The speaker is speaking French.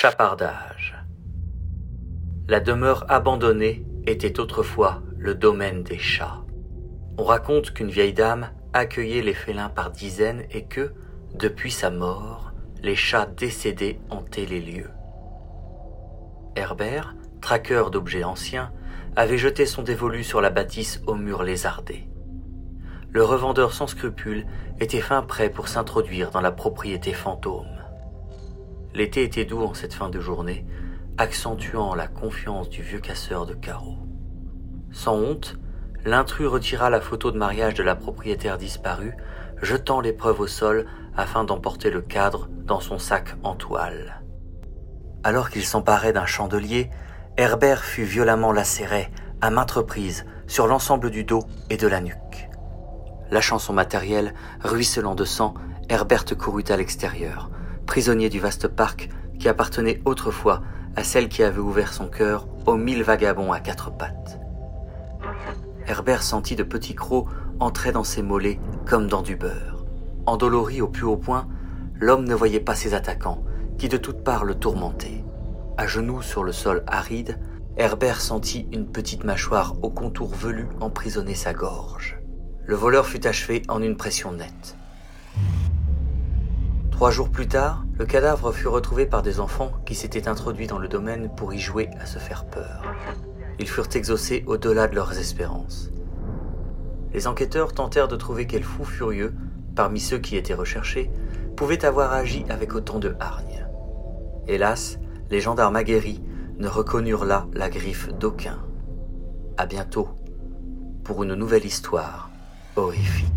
Chapardage. La demeure abandonnée était autrefois le domaine des chats. On raconte qu'une vieille dame accueillait les félins par dizaines et que, depuis sa mort, les chats décédés hantaient les lieux. Herbert, traqueur d'objets anciens, avait jeté son dévolu sur la bâtisse au mur lézardé. Le revendeur sans scrupules était fin prêt pour s'introduire dans la propriété fantôme. L'été était doux en cette fin de journée, accentuant la confiance du vieux casseur de carreaux. Sans honte, l'intrus retira la photo de mariage de la propriétaire disparue, jetant l'épreuve au sol afin d'emporter le cadre dans son sac en toile. Alors qu'il s'emparait d'un chandelier, Herbert fut violemment lacéré à maintes reprises sur l'ensemble du dos et de la nuque. Lâchant son matériel, ruisselant de sang, Herbert courut à l'extérieur, prisonnier du vaste parc qui appartenait autrefois à celle qui avait ouvert son cœur aux mille vagabonds à quatre pattes. Herbert sentit de petits crocs entrer dans ses mollets comme dans du beurre. Endolori au plus haut point, l'homme ne voyait pas ses attaquants, qui de toutes parts le tourmentaient. À genoux sur le sol aride, Herbert sentit une petite mâchoire au contour velu emprisonner sa gorge. Le voleur fut achevé en une pression nette. Trois jours plus tard, le cadavre fut retrouvé par des enfants qui s'étaient introduits dans le domaine pour y jouer à se faire peur. Ils furent exaucés au-delà de leurs espérances. Les enquêteurs tentèrent de trouver quel fou furieux, parmi ceux qui étaient recherchés, pouvait avoir agi avec autant de hargne. Hélas, les gendarmes aguerris ne reconnurent là la griffe d'aucun. À bientôt pour une nouvelle histoire horrifique.